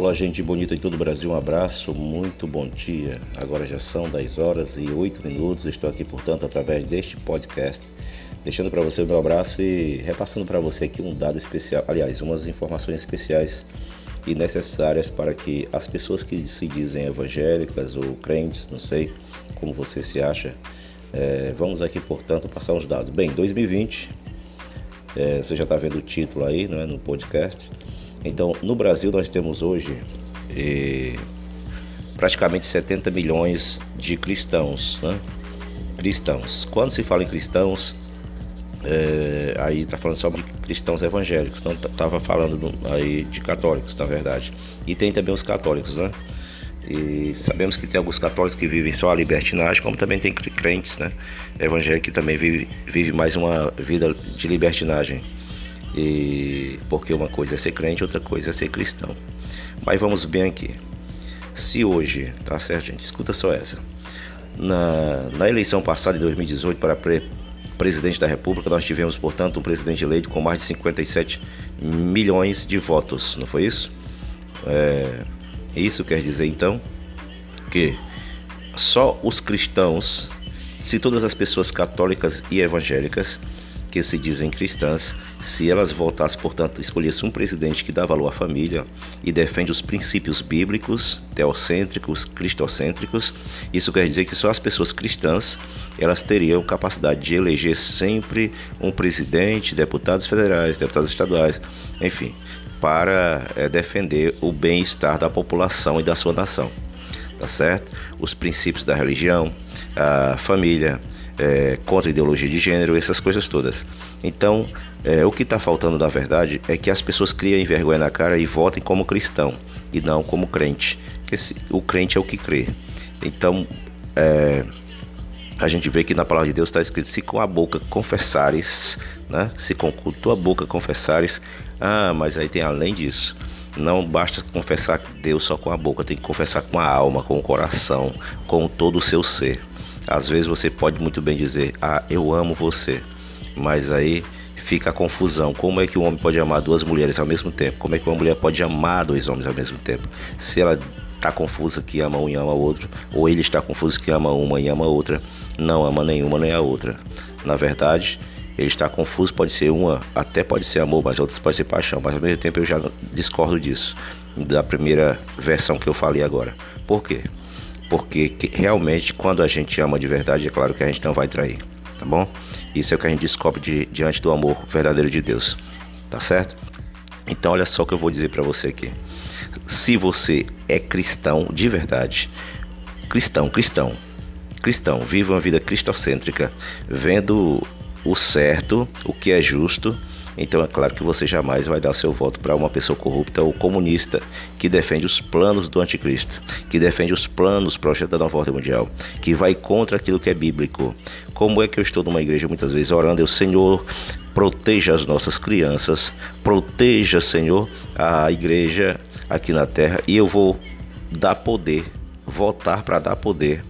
Olá, gente bonita em todo o Brasil, um abraço, muito bom dia. Agora já são 10 horas e 8 minutos. Estou aqui, portanto, através deste podcast, deixando para você o meu abraço e repassando para você aqui um dado especial, aliás, umas informações especiais e necessárias para que as pessoas que se dizem evangélicas ou crentes, não sei como você se acha, é, vamos aqui, portanto, passar uns dados. Bem, 2020, é, você já está vendo o título aí não é, no podcast. Então, no Brasil, nós temos hoje eh, praticamente 70 milhões de cristãos. Né? Cristãos. Quando se fala em cristãos, é, aí está falando só de cristãos evangélicos, não estava falando do, aí de católicos, na verdade. E tem também os católicos, né? E sabemos que tem alguns católicos que vivem só a libertinagem, como também tem crentes, né? Evangélicos que também vive, vive mais uma vida de libertinagem. E porque uma coisa é ser crente, outra coisa é ser cristão. Mas vamos bem aqui. Se hoje, tá certo, gente? Escuta só essa. Na, na eleição passada, em 2018, para pre, presidente da República, nós tivemos, portanto, um presidente eleito com mais de 57 milhões de votos, não foi isso? É, isso quer dizer, então, que só os cristãos, se todas as pessoas católicas e evangélicas que se dizem cristãs, se elas voltassem, portanto, escolhessem um presidente que dá valor à família e defende os princípios bíblicos, teocêntricos, cristocêntricos, isso quer dizer que só as pessoas cristãs elas teriam capacidade de eleger sempre um presidente, deputados federais, deputados estaduais, enfim, para é, defender o bem-estar da população e da sua nação, tá certo? Os princípios da religião, a família, é, contra ideologia de gênero, essas coisas todas. Então, é, o que está faltando na verdade é que as pessoas criem vergonha na cara e votem como cristão e não como crente, porque o crente é o que crê. Então, é, a gente vê que na palavra de Deus está escrito: se com a boca confessares, né? se com tua boca confessares, ah, mas aí tem além disso. Não basta confessar Deus só com a boca, tem que confessar com a alma, com o coração, com todo o seu ser. Às vezes você pode muito bem dizer, ah, eu amo você, mas aí fica a confusão. Como é que um homem pode amar duas mulheres ao mesmo tempo? Como é que uma mulher pode amar dois homens ao mesmo tempo? Se ela está confusa que ama um e ama outro, ou ele está confuso que ama uma e ama outra, não ama nenhuma nem a outra. Na verdade, ele está confuso, pode ser uma, até pode ser amor, mas outras pode ser paixão, mas ao mesmo tempo eu já discordo disso, da primeira versão que eu falei agora. Por quê? Porque realmente quando a gente ama de verdade, é claro que a gente não vai trair, tá bom? Isso é o que a gente descobre de, diante do amor verdadeiro de Deus, tá certo? Então olha só o que eu vou dizer para você aqui. Se você é cristão de verdade, cristão, cristão, cristão, viva uma vida cristocêntrica, vendo o certo, o que é justo, então é claro que você jamais vai dar seu voto para uma pessoa corrupta ou comunista que defende os planos do anticristo, que defende os planos, projetos da nova ordem mundial, que vai contra aquilo que é bíblico. Como é que eu estou numa igreja muitas vezes orando, eu, Senhor, proteja as nossas crianças, proteja, Senhor, a igreja aqui na terra e eu vou dar poder, votar para dar poder,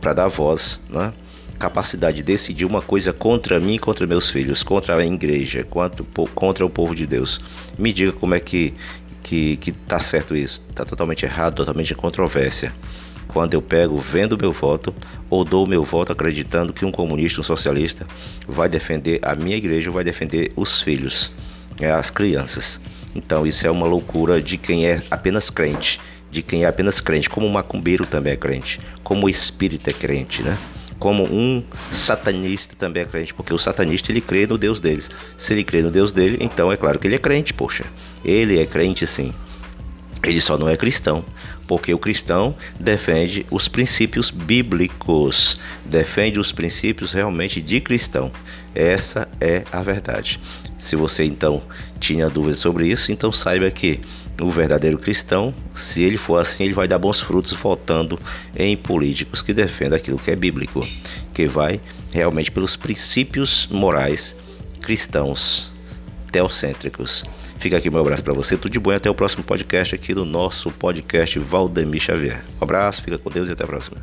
para dar voz, né? Capacidade de decidir uma coisa contra mim, contra meus filhos, contra a igreja, contra, o povo de Deus. Me diga como é que que que tá certo isso? Tá totalmente errado, totalmente controvérsia. Quando eu pego, vendo meu voto ou dou meu voto acreditando que um comunista, um socialista vai defender a minha igreja, vai defender os filhos, é, as crianças. Então isso é uma loucura de quem é apenas crente, de quem é apenas crente, como o macumbeiro também é crente, como o espírito é crente, né? Como um satanista também é crente, porque o satanista ele crê no Deus deles. Se ele crê no Deus dele, então é claro que ele é crente, poxa. Ele é crente sim. Ele só não é cristão, porque o cristão defende os princípios bíblicos, defende os princípios realmente de cristão. Essa é a verdade. Se você então tinha dúvidas sobre isso, então saiba que o verdadeiro cristão, se ele for assim, ele vai dar bons frutos votando em políticos que defendem aquilo que é bíblico, que vai realmente pelos princípios morais cristãos teocêntricos. Fica aqui meu abraço para você, tudo de bom e até o próximo podcast aqui do nosso podcast Valdemir Xavier. Um abraço, fica com Deus e até a próxima.